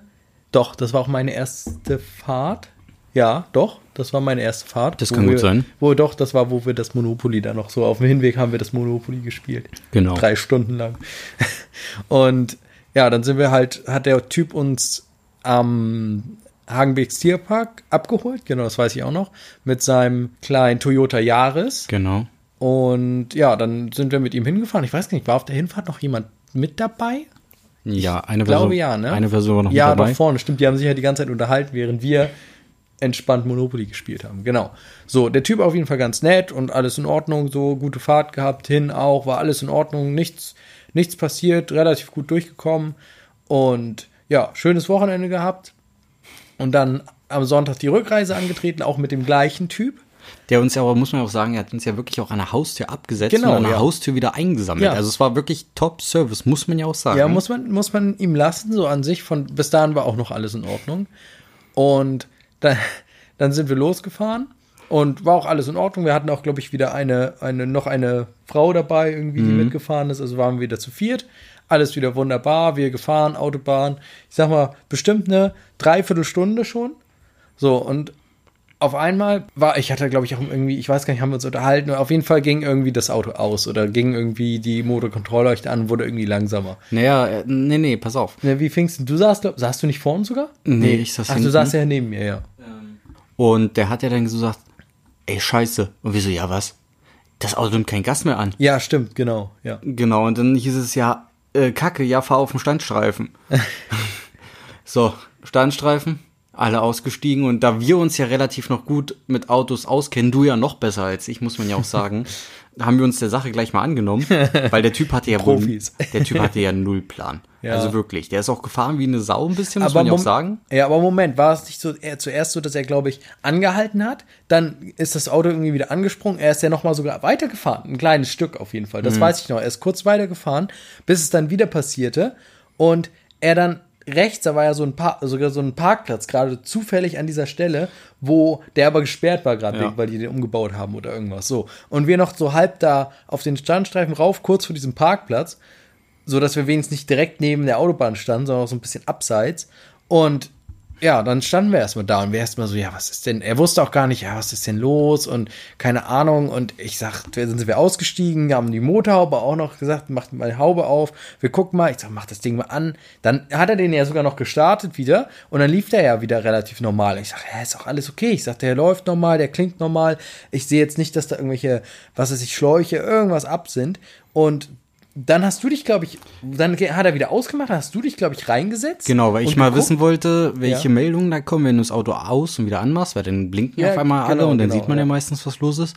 Doch, das war auch meine erste Fahrt. Ja, doch, das war meine erste Fahrt. Das kann gut wir, sein. Wo doch, das war, wo wir das Monopoly dann noch so auf dem Hinweg haben wir das Monopoly gespielt. Genau. Drei Stunden lang. Und ja, dann sind wir halt, hat der Typ uns am Hagenbecks Tierpark abgeholt, genau, das weiß ich auch noch, mit seinem kleinen Toyota Yaris. Genau. Und ja, dann sind wir mit ihm hingefahren. Ich weiß gar nicht, war auf der Hinfahrt noch jemand mit dabei? Ja, eine Ich glaube Version. ja, ne? Eine Version war noch ja, mit dabei. noch vorne, stimmt. Die haben sich ja die ganze Zeit unterhalten, während wir entspannt Monopoly gespielt haben. Genau. So, der Typ auf jeden Fall ganz nett und alles in Ordnung, so gute Fahrt gehabt, hin auch, war alles in Ordnung, nichts, nichts passiert, relativ gut durchgekommen und ja, schönes Wochenende gehabt und dann am Sonntag die Rückreise angetreten, auch mit dem gleichen Typ. Der uns ja aber, muss man auch sagen, er hat uns ja wirklich auch an der Haustür abgesetzt Genau, und an der ja. Haustür wieder eingesammelt. Ja. Also es war wirklich Top-Service, muss man ja auch sagen. Ja, muss man, muss man ihm lassen, so an sich. Von, bis dahin war auch noch alles in Ordnung. Und dann, dann sind wir losgefahren und war auch alles in Ordnung. Wir hatten auch, glaube ich, wieder eine, eine, noch eine Frau dabei, irgendwie, die mitgefahren ist. Also waren wir wieder zu viert. Alles wieder wunderbar. Wir gefahren, Autobahn. Ich sag mal, bestimmt eine Dreiviertelstunde schon. So, und auf einmal war, ich hatte, glaube ich, auch irgendwie, ich weiß gar nicht, haben wir uns unterhalten, auf jeden Fall ging irgendwie das Auto aus oder ging irgendwie die Motorkontrollleuchte an, wurde irgendwie langsamer. Naja, äh, nee, nee, pass auf. Wie fingst du? Du saßt, glaub, saßt du nicht vorne sogar? Nee, ich saß Ach, du hinten. saßt ja neben mir, ja. Und der hat ja dann gesagt, ey, scheiße. Und wir so, ja, was? Das Auto nimmt kein Gas mehr an. Ja, stimmt, genau, ja. Genau, und dann hieß es ja, äh, Kacke, ja, fahr auf den Standstreifen. so, Standstreifen, alle ausgestiegen und da wir uns ja relativ noch gut mit Autos auskennen, du ja noch besser als ich, muss man ja auch sagen, haben wir uns der Sache gleich mal angenommen, weil der Typ hatte ja wohl, Profis. der Typ hatte ja null Plan. Ja. Also wirklich, der ist auch gefahren wie eine Sau ein bisschen, muss man ja auch sagen. Ja, aber Moment, war es nicht so er, zuerst so, dass er, glaube ich, angehalten hat, dann ist das Auto irgendwie wieder angesprungen, er ist ja nochmal sogar weitergefahren, ein kleines Stück auf jeden Fall, das Mhm. weiß ich noch, er ist kurz weitergefahren, bis es dann wieder passierte und er dann rechts, da war ja so ein Par sogar so ein Parkplatz, gerade zufällig an dieser Stelle, wo der aber gesperrt war gerade, Ja. weil die den umgebaut haben oder irgendwas, so. Und wir noch so halb da auf den Standstreifen rauf, kurz vor diesem Parkplatz, so dass wir wenigstens nicht direkt neben der Autobahn standen, sondern auch so ein bisschen abseits. Und ja, dann standen wir erstmal da und wir erstmal so, ja, was ist denn? Er wusste auch gar nicht, ja, was ist denn los und keine Ahnung. Und ich sag, dann sind wir ausgestiegen, haben die Motorhaube auch noch gesagt, macht mal die Haube auf, wir gucken mal. Ich sag, mach das Ding mal an. Dann hat er den ja sogar noch gestartet wieder und dann lief der ja wieder relativ normal. Ich sag, ja, ist auch alles okay. Ich sag, der läuft normal, der klingt normal. Ich sehe jetzt nicht, dass da irgendwelche, was weiß ich, Schläuche, irgendwas ab sind. Und dann hast du dich, glaube ich, dann hat er wieder ausgemacht, dann hast du dich, glaube ich, reingesetzt. Genau, weil ich mal geguckt. wissen wollte, welche Ja. Meldungen da kommen, wenn du das Auto aus und wieder anmachst, weil dann blinken Ja, auf einmal alle genau, und dann genau, sieht man ja. ja. meistens, was los ist.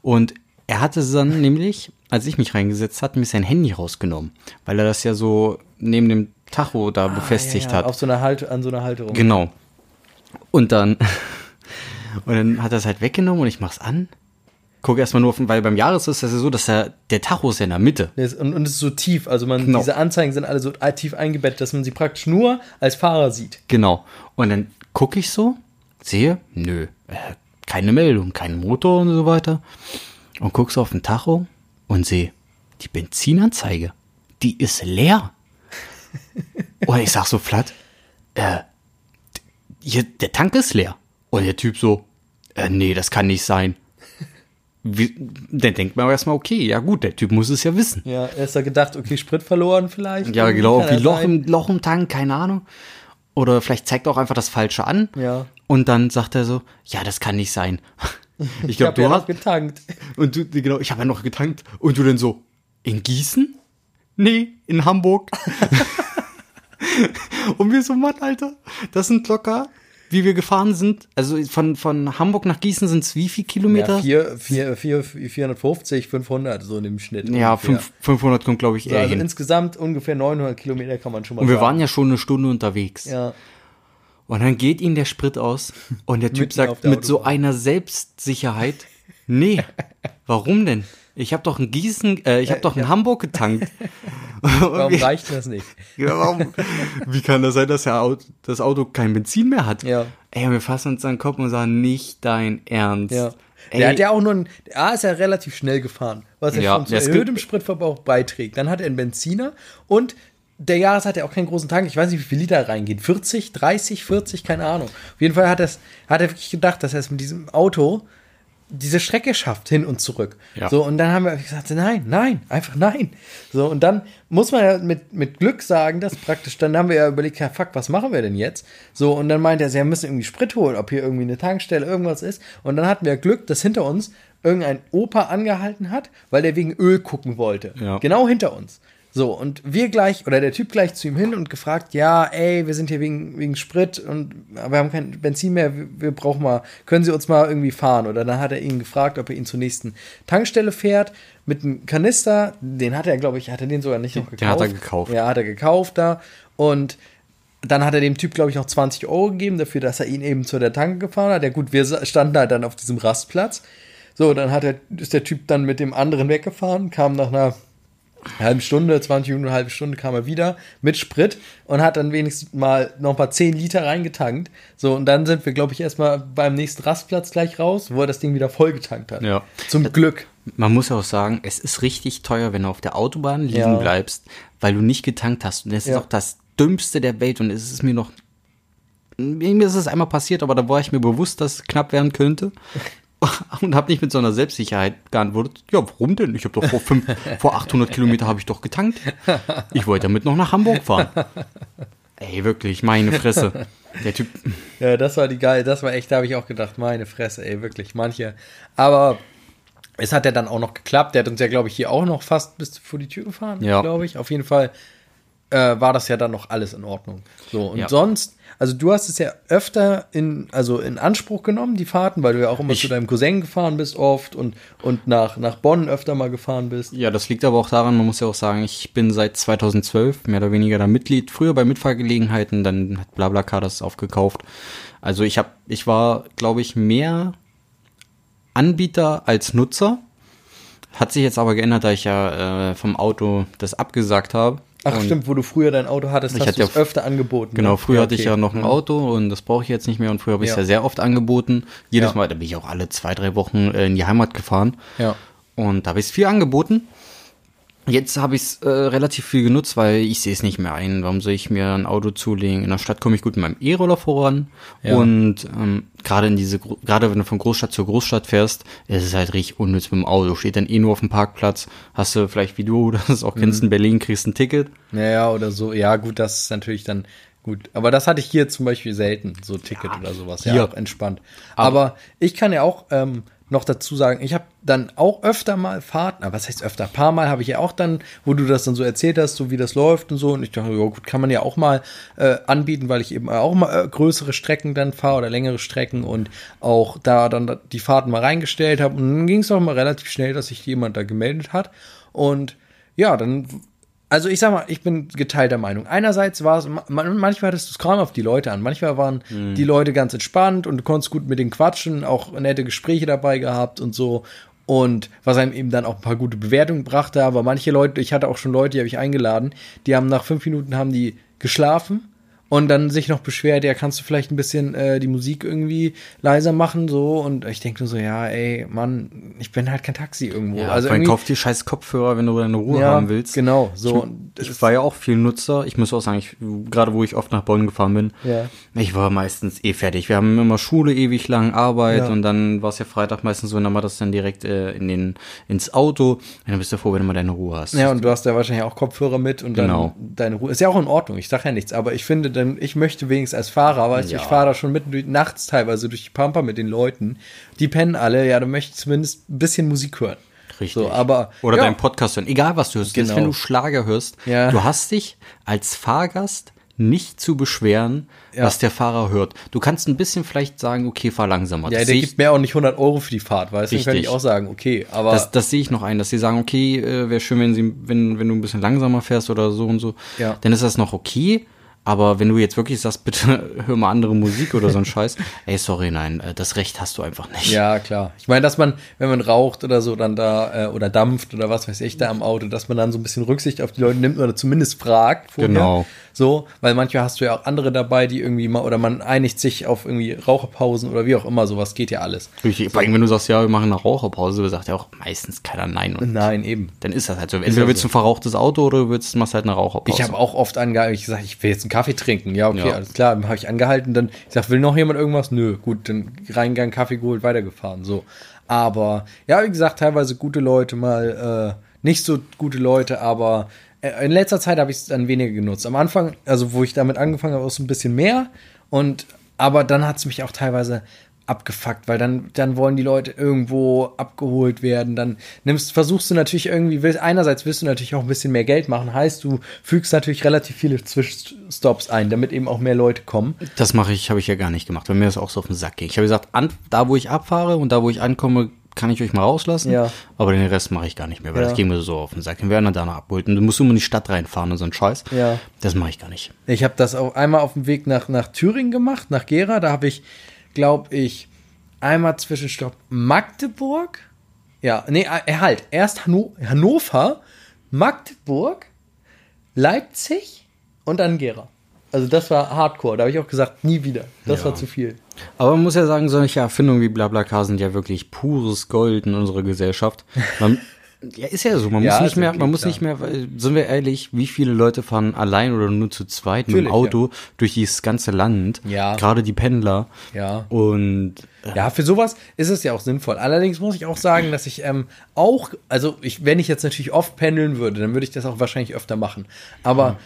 Und er hatte dann nämlich, als ich mich reingesetzt hatte, mir sein Handy rausgenommen, weil er das ja so neben dem Tacho da befestigt Ah, ja, ja, hat. Auf so einer Halte, an so einer Halterung. Genau. Und dann, und dann hat er es halt weggenommen und ich mach's an. Gucke erstmal nur auf, weil beim Jahres ist das ja so, dass der, der Tacho ist ja in der Mitte. Und, und es ist so tief, also man, Genau. diese Anzeigen sind alle so tief eingebettet, dass man sie praktisch nur als Fahrer sieht. Genau. Und dann gucke ich so, sehe, nö, äh, keine Meldung, kein Motor und so weiter. Und guck so auf den Tacho und sehe, die Benzinanzeige, die ist leer. und ich sag so flatt, äh, hier, der Tank ist leer. Und der Typ so, äh, nee, das kann nicht sein. Wie, dann denkt man erstmal, okay, ja gut, der Typ muss es ja wissen. Ja, er ist da gedacht, okay, Sprit verloren vielleicht. Ja, genau, wie Loch im, Loch im Tank, keine Ahnung. Oder vielleicht zeigt er auch einfach das Falsche an. Ja. Und dann sagt er so, ja, das kann nicht sein. Ich Ich glaube, habe du ja noch hast, getankt. und du, genau, ich habe ja noch getankt. Und du dann so, in Gießen? Nee, in Hamburg. und wir so, Mann, Alter, das sind locker, wie wir gefahren sind. Also von, von Hamburg nach Gießen sind es wie viel Kilometer? Ja, vier, vier, vier, 450, 500, so in dem Schnitt. Ja, fünf, 500 kommt, glaube ich, So, eher also hin. insgesamt ungefähr 900 Kilometer kann man schon mal Und wir sagen. waren ja schon eine Stunde unterwegs. Ja, Und dann geht ihm der Sprit aus und der Typ sagt der mit so einer Selbstsicherheit, nee, warum denn? Ich habe doch in Gießen, äh, ich habe doch in Hamburg getankt. warum reicht das nicht? Ja, warum? Wie kann das sein, dass Auto, das Auto kein Benzin mehr hat? Ja. Ey, wir fassen uns an den Kopf und sagen, nicht dein Ernst. Ja. Ey, Der hat ja auch nur ein, A ist ja relativ schnell gefahren, was ja, Ja, schon zu erhöhtem Spritverbrauch beiträgt. Dann hat er einen Benziner und der Jahres hat ja auch keinen großen Tank. Ich weiß nicht, wie viel Liter reingehen. 40, 30, 40, keine Ahnung. Auf jeden Fall hat, hat er wirklich gedacht, dass er es mit diesem Auto diese Strecke schafft, hin und zurück. Ja. So, und dann haben wir gesagt, nein, nein, einfach nein. So, und dann muss man ja mit, mit Glück sagen, dass praktisch, dann haben wir ja überlegt, ja, fuck, was machen wir denn jetzt? So, und dann meinte er, sie müssen irgendwie Sprit holen, ob hier irgendwie eine Tankstelle, irgendwas ist. Und dann hatten wir Glück, dass hinter uns irgendein Opa angehalten hat, weil der wegen Öl gucken wollte. Ja. Genau hinter uns. So, und wir gleich, oder der Typ gleich zu ihm hin und gefragt, ja, ey, wir sind hier wegen, wegen Sprit und wir haben kein Benzin mehr, wir, wir brauchen mal, können Sie uns mal irgendwie fahren? Oder dann hat er ihn gefragt, ob er ihn zur nächsten Tankstelle fährt mit einem Kanister, den hat er, glaube ich, hat er den sogar nicht noch gekauft. Den hat er gekauft. Ja, hat er gekauft da und dann hat er dem Typ, glaube ich, noch 20 Euro gegeben dafür, dass er ihn eben zu der Tanke gefahren hat. Ja gut, wir standen halt dann auf diesem Rastplatz. So, dann hat er, ist der Typ dann mit dem anderen weggefahren, kam nach einer halben Stunde, 20 Minuten, eine halbe Stunde kam er wieder mit Sprit und hat dann wenigstens mal noch mal 10 Liter reingetankt. So, und dann sind wir, glaube ich, erstmal beim nächsten Rastplatz gleich raus, wo er das Ding wieder voll getankt hat. Ja. Zum Glück. Man muss auch sagen, es ist richtig teuer, wenn du auf der Autobahn liegen Ja. bleibst, weil du nicht getankt hast. Und das Ja. ist auch das Dümmste der Welt. Und es ist mir noch. Mir ist es einmal passiert, aber da war ich mir bewusst, dass es knapp werden könnte. Und habe nicht mit so einer Selbstsicherheit geantwortet. Ja, warum denn? Ich habe doch vor, fünf, vor 800 Kilometer habe ich doch getankt. Ich wollte damit noch nach Hamburg fahren. Ey, wirklich, meine Fresse. Der Typ, Ja, das war die geil, das war echt, da habe ich auch gedacht, meine Fresse, ey, wirklich, manche. Aber es hat ja dann auch noch geklappt. Der hat uns ja, glaube ich, hier auch noch fast bis vor die Tür gefahren, Ja. glaube ich. Auf jeden Fall äh, war das ja dann noch alles in Ordnung. So, und Ja. sonst, also du hast es ja öfter in, also in Anspruch genommen, die Fahrten, weil du ja auch immer Ich- zu deinem Cousin gefahren bist oft und, und nach, nach Bonn öfter mal gefahren bist. Ja, das liegt aber auch daran, man muss ja auch sagen, ich bin seit 2012 mehr oder weniger da Mitglied. Früher bei Mitfahrgelegenheiten, dann hat BlaBlaCar das aufgekauft. Also ich habe, ich war, glaube ich, mehr Anbieter als Nutzer. Hat sich jetzt aber geändert, da ich ja äh, vom Auto das abgesagt habe. Ach Und stimmt, wo du früher dein Auto hattest, Ich hast du es ja- öfter angeboten. Genau, ne? früher hatte ich okay. ja noch ein Mhm. Auto und das brauche ich jetzt nicht mehr. Und früher habe ich es Ja. ja sehr oft angeboten. Jedes Ja. Mal, da bin ich auch alle zwei, drei Wochen äh, in die Heimat gefahren. Ja. Und da habe ich es viel angeboten. Jetzt habe ich es äh, relativ viel genutzt, weil ich sehe es nicht mehr ein. Warum soll ich mir ein Auto zulegen? In der Stadt komme ich gut mit meinem E-Roller voran. Ja. Und ähm, gerade in diese, gerade wenn du von Großstadt zu Großstadt fährst, ist es halt richtig unnütz mit dem Auto. Steht dann eh nur auf dem Parkplatz. Hast du vielleicht wie du, das auch kennst, in Berlin, kriegst ein Ticket. Ja, ja, oder so. Ja, gut, das ist natürlich dann gut. Aber das hatte ich hier zum Beispiel selten, so Ticket oder sowas. Ja, hier. auch entspannt. Aber, ich kann ja auch ähm, noch dazu sagen, ich habe dann auch öfter mal Fahrten, aber was heißt öfter? Ein paar Mal habe ich ja auch dann, wo du das dann so erzählt hast, so wie das läuft und so. Und ich dachte, ja gut, kann man ja auch mal äh, anbieten, weil ich eben auch mal äh, größere Strecken dann fahre oder längere Strecken und auch da dann die Fahrten mal reingestellt habe. Und dann ging es auch mal relativ schnell, dass sich jemand da gemeldet hat. Und ja, dann also ich sag mal, ich bin geteilter Meinung. Einerseits war es, ma- manchmal hattest du es kaum auf die Leute an. Manchmal waren die Leute ganz entspannt und du konntest gut mit denen quatschen, auch nette Gespräche dabei gehabt und so. und was einem eben dann auch ein paar gute Bewertungen brachte. Aber manche Leute, ich hatte auch schon Leute, die habe ich eingeladen, die haben nach fünf Minuten haben die geschlafen und dann sich noch beschwert, ja, kannst du vielleicht ein bisschen äh, die Musik irgendwie leiser machen, so. Und ich denke nur so, ja, ey, Mann, ich bin halt kein Taxi irgendwo. Ja, also irgendwie, kauf dir scheiß Kopfhörer, wenn du deine Ruhe ja, haben willst. Genau, so. Ich, ich war ja auch viel Nutzer. Ich muss auch sagen, ich, gerade wo ich oft nach Bonn gefahren bin, Ja. ich war meistens eh fertig. Wir haben immer Schule ewig lang, Arbeit Ja. und dann war es ja Freitag meistens so, und dann war das dann direkt äh, in den, ins Auto. Und dann bist du froh, wenn du mal deine Ruhe hast. Ja, und du hast ja wahrscheinlich auch Kopfhörer mit und dann Genau. deine Ruhe. Ist ja auch in Ordnung, ich sage ja nichts, aber ich finde dann, ich möchte wenigstens als Fahrer, du, Ja. ich fahre da schon mitten durch, nachts teilweise durch die Pampa mit den Leuten, die pennen alle, ja, du möchtest zumindest ein bisschen Musik hören. Richtig. So, aber Oder ja, deinen Podcast hören. Egal, was du hörst. Selbst Genau. wenn du Schlager hörst, Ja. du hast dich als Fahrgast nicht zu beschweren, Ja. was der Fahrer hört. Du kannst ein bisschen vielleicht sagen, okay, fahr langsamer. ja, Das der gibt mir auch nicht 100 Euro für die Fahrt, weißt du, dann kann Richtig. ich auch sagen, okay, aber Das, das sehe ich noch ein, dass sie sagen, okay, äh, wäre schön, wenn, sie, wenn, wenn du ein bisschen langsamer fährst oder so und so. Ja. Dann ist das noch okay. Aber wenn du jetzt wirklich sagst, bitte hör mal andere Musik oder so ein Scheiß, ey, sorry, nein, äh, das Recht hast du einfach nicht. Ja, klar. Ich meine, dass man, wenn man raucht oder so, dann da, äh, oder dampft oder was weiß ich, da am Auto, dass man dann so ein bisschen Rücksicht auf die Leute nimmt oder zumindest fragt. Vorher. Genau. So, weil manchmal hast du ja auch andere dabei, die irgendwie mal, oder man einigt sich auf irgendwie Raucherpausen oder wie auch immer, sowas geht ja alles. Richtig. Vor allem, wenn du sagst, ja, wir machen eine Raucherpause, sagt ja auch meistens keiner nein. Nein, eben. dann ist das halt so. Entweder willst du ein verrauchtes Auto oder du willst, machst halt eine Raucherpause. Ich habe auch oft angehalten, ich gesagt, ich will jetzt einen Kaffee trinken. Ja, okay, Ja. alles klar. Dann habe ich angehalten, dann, ich sag, will noch jemand irgendwas? Nö, gut, dann reingegangen, Kaffee geholt, weitergefahren. So. Aber ja, wie gesagt, teilweise gute Leute, mal äh, nicht so gute Leute, aber in letzter Zeit habe ich es dann weniger genutzt. Am Anfang, also wo ich damit angefangen habe, auch so ein bisschen mehr. Und aber dann hat es mich auch teilweise abgefuckt, weil dann, dann wollen die Leute irgendwo abgeholt werden. Dann nimmst, versuchst du natürlich irgendwie, willst, einerseits willst du natürlich auch ein bisschen mehr Geld machen, heißt du fügst natürlich relativ viele Zwischenstops ein, damit eben auch mehr Leute kommen. Das mache ich, habe ich ja gar nicht gemacht, weil mir das auch so auf den Sack ging. Ich habe gesagt, an, da wo ich abfahre und da wo ich ankomme, kann ich euch mal rauslassen. Ja. Aber den Rest mache ich gar nicht mehr, weil Ja. das ging mir so auf den Sack. Wir einer da noch abholt und du musst immer in die Stadt reinfahren und so ein Scheiß. Ja. Das mache ich gar nicht. Ich habe das auch einmal auf dem Weg nach, nach Thüringen gemacht, nach Gera. Da habe ich, glaube ich, einmal Zwischenstopp Magdeburg. Ja, nee, äh, halt. Erst Hanno Hannover, Magdeburg, Leipzig und dann Gera. Also das war Hardcore. Da habe ich auch gesagt, nie wieder. Das Ja. war zu viel. Aber man muss ja sagen, solche Erfindungen wie BlaBlaCar sind ja wirklich pures Gold in unserer Gesellschaft. Man, ja, ist ja so. Man Ja, muss nicht mehr, man muss klar. nicht mehr, sind wir ehrlich, wie viele Leute fahren allein oder nur zu zweit mit dem Auto durch dieses ganze Land? Ja. Gerade die Pendler. Ja. Und Ja, für sowas ist es ja auch sinnvoll. Allerdings muss ich auch sagen, dass ich ähm, auch, also ich, wenn ich jetzt natürlich oft pendeln würde, dann würde ich das auch wahrscheinlich öfter machen. Aber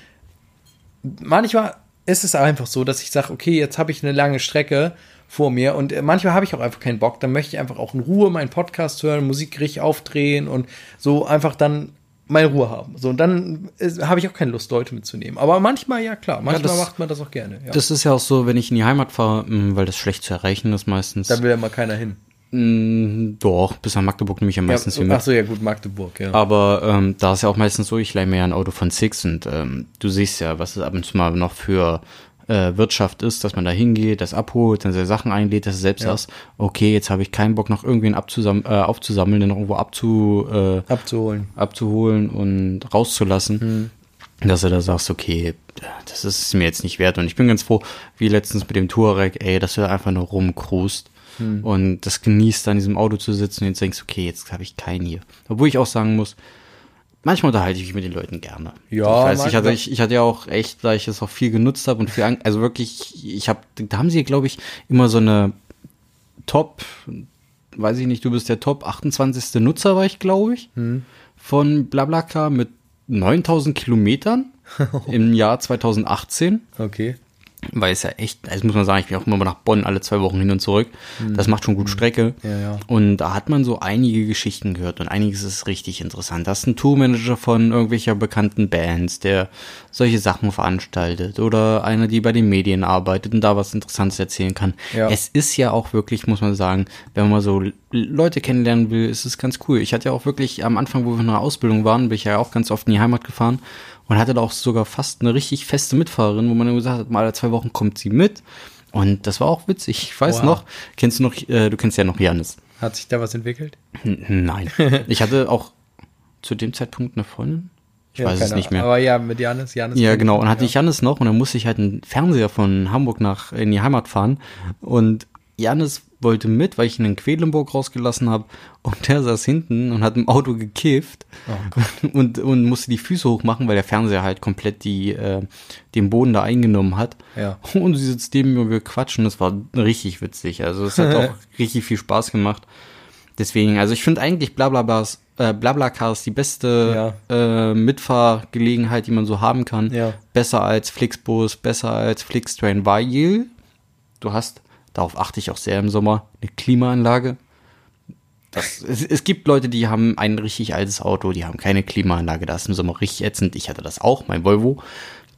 manchmal ist es einfach so, dass ich sage, okay, jetzt habe ich eine lange Strecke vor mir und äh, manchmal habe ich auch einfach keinen Bock. Dann möchte ich einfach auch in Ruhe meinen Podcast hören, Musik richtig aufdrehen und so einfach dann meine Ruhe haben. So, und dann äh, habe ich auch keine Lust, Leute mitzunehmen. Aber manchmal, ja klar, manchmal das- macht man das auch gerne. Ja. Das ist ja auch so, wenn ich in die Heimat fahre, mh, weil das schlecht zu erreichen ist meistens. da will ja mal keiner hin. Mh, doch, bis nach Magdeburg nehme ich ja meistens ja, viel mit. ach so, ja gut, Magdeburg, ja. Aber ähm, da ist ja auch meistens so, ich leih mir ja ein Auto von Six und ähm, du siehst ja, was es ab und zu mal noch für äh, Wirtschaft ist, dass man da hingeht, das abholt, dann seine Sachen einlädt, dass du selbst Ja. hast, okay, jetzt habe ich keinen Bock noch irgendwen abzusam äh, aufzusammeln, den noch irgendwo abzu, äh, abzuholen. abzuholen und rauszulassen. Dass du da sagst, okay, das ist mir jetzt nicht wert. Und ich bin ganz froh, wie letztens mit dem Touareg, ey, dass du da einfach nur rumcruist und das genießt, da in diesem Auto zu sitzen und jetzt denkst, okay, jetzt habe ich keinen hier. Obwohl ich auch sagen muss, manchmal unterhalte ich mich mit den Leuten gerne. Ja, ich, weiß, ich, hatte, ich, ich hatte ja auch echt, da ich es auch viel genutzt habe und viel, an- also wirklich, ich habe, da haben sie, glaube ich, immer so eine Top, weiß ich nicht, du bist der Top 28. Nutzer, war ich, glaube ich, von BlaBlaCar mit 9000 Kilometern im Jahr 2018. Okay. Weil es ja echt, also muss man sagen, ich bin auch immer nach Bonn alle zwei Wochen hin und zurück. Das macht schon gut Strecke. Mhm. Ja, ja. Und da hat man so einige Geschichten gehört und einiges ist richtig interessant. Da ist ein Tourmanager von irgendwelcher bekannten Bands, der solche Sachen veranstaltet oder einer, die bei den Medien arbeitet und da was Interessantes erzählen kann. Ja. Es ist ja auch wirklich, muss man sagen, wenn man mal so Leute kennenlernen will, ist es ganz cool. Ich hatte ja auch wirklich am Anfang, wo wir in der Ausbildung waren, bin ich ja auch ganz oft in die Heimat gefahren und hatte da auch sogar fast eine richtig feste Mitfahrerin, wo man dann gesagt hat, mal alle zwei Wochen kommt sie mit. Und das war auch witzig. Ich weiß Wow. noch, kennst du noch, äh, du kennst ja noch Janis. Hat sich da was entwickelt? N- Nein. Ich hatte auch zu dem Zeitpunkt eine Freundin. Ich Ja, weiß es nicht mehr. Aber ja, mit Janis. Janis Ja, genau. Und hatte ja. ich Jannis noch und dann musste ich halt einen Fernseher von Hamburg nach in die Heimat fahren. Und Jannis wollte mit, weil ich ihn in Quedlinburg rausgelassen habe. Und der saß hinten und hat im Auto gekifft Oh und, und musste die Füße hochmachen, weil der Fernseher halt komplett die, äh, den Boden da eingenommen hat. Ja. Und sie sitzt neben mir und wir quatschen. Das war richtig witzig. Also es hat auch richtig viel Spaß gemacht. Deswegen, also ich finde eigentlich Blablablas, äh, Blablacars die beste äh, Mitfahrgelegenheit, die man so haben kann. Ja. Besser als Flixbus, besser als Flixtrain, weil du hast, darauf achte ich auch sehr im Sommer, eine Klimaanlage. Das, es, es gibt Leute, die haben ein richtig altes Auto, die haben keine Klimaanlage. Das ist im Sommer richtig ätzend. Ich hatte das auch, mein Volvo.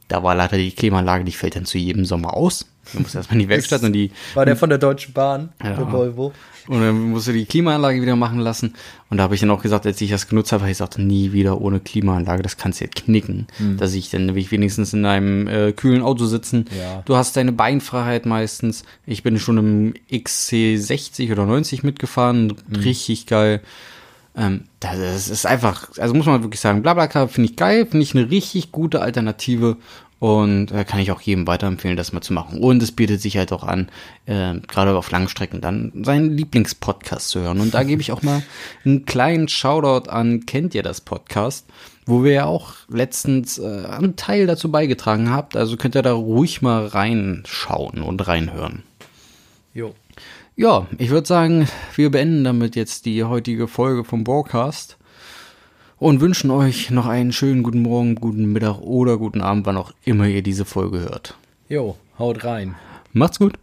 Da war leider die Klimaanlage, die fällt dann zu jedem Sommer aus. Du musst erstmal in die Werkstatt und die War der von der Deutschen Bahn, Ja. der Volvo. und dann musst du die Klimaanlage wieder machen lassen. Und da habe ich dann auch gesagt, als ich das genutzt habe, habe ich gesagt, nie wieder ohne Klimaanlage, das kannst du jetzt knicken. Dass ich dann will ich wenigstens in einem äh, kühlen Auto sitzen. Ja. Du hast deine Beinfreiheit meistens. Ich bin schon im XC60 oder 90 mitgefahren. Richtig geil. Ähm, das ist einfach, also muss man wirklich sagen, Blablacar finde ich geil, finde ich eine richtig gute Alternative und äh, kann ich auch jedem weiterempfehlen, das mal zu machen. Und es bietet sich halt auch an, äh, gerade auf Langstrecken dann seinen Lieblingspodcast zu hören. Und da gebe ich auch mal einen kleinen Shoutout an Kennt ihr das Podcast, wo wir ja auch letztens äh, einen Teil dazu beigetragen habt. Also könnt ihr da ruhig mal reinschauen und reinhören. Jo. Ja, ich würde sagen, wir beenden damit jetzt die heutige Folge vom Broadcast und wünschen euch noch einen schönen guten Morgen, guten Mittag oder guten Abend, wann auch immer ihr diese Folge hört. Jo, haut rein. Macht's gut.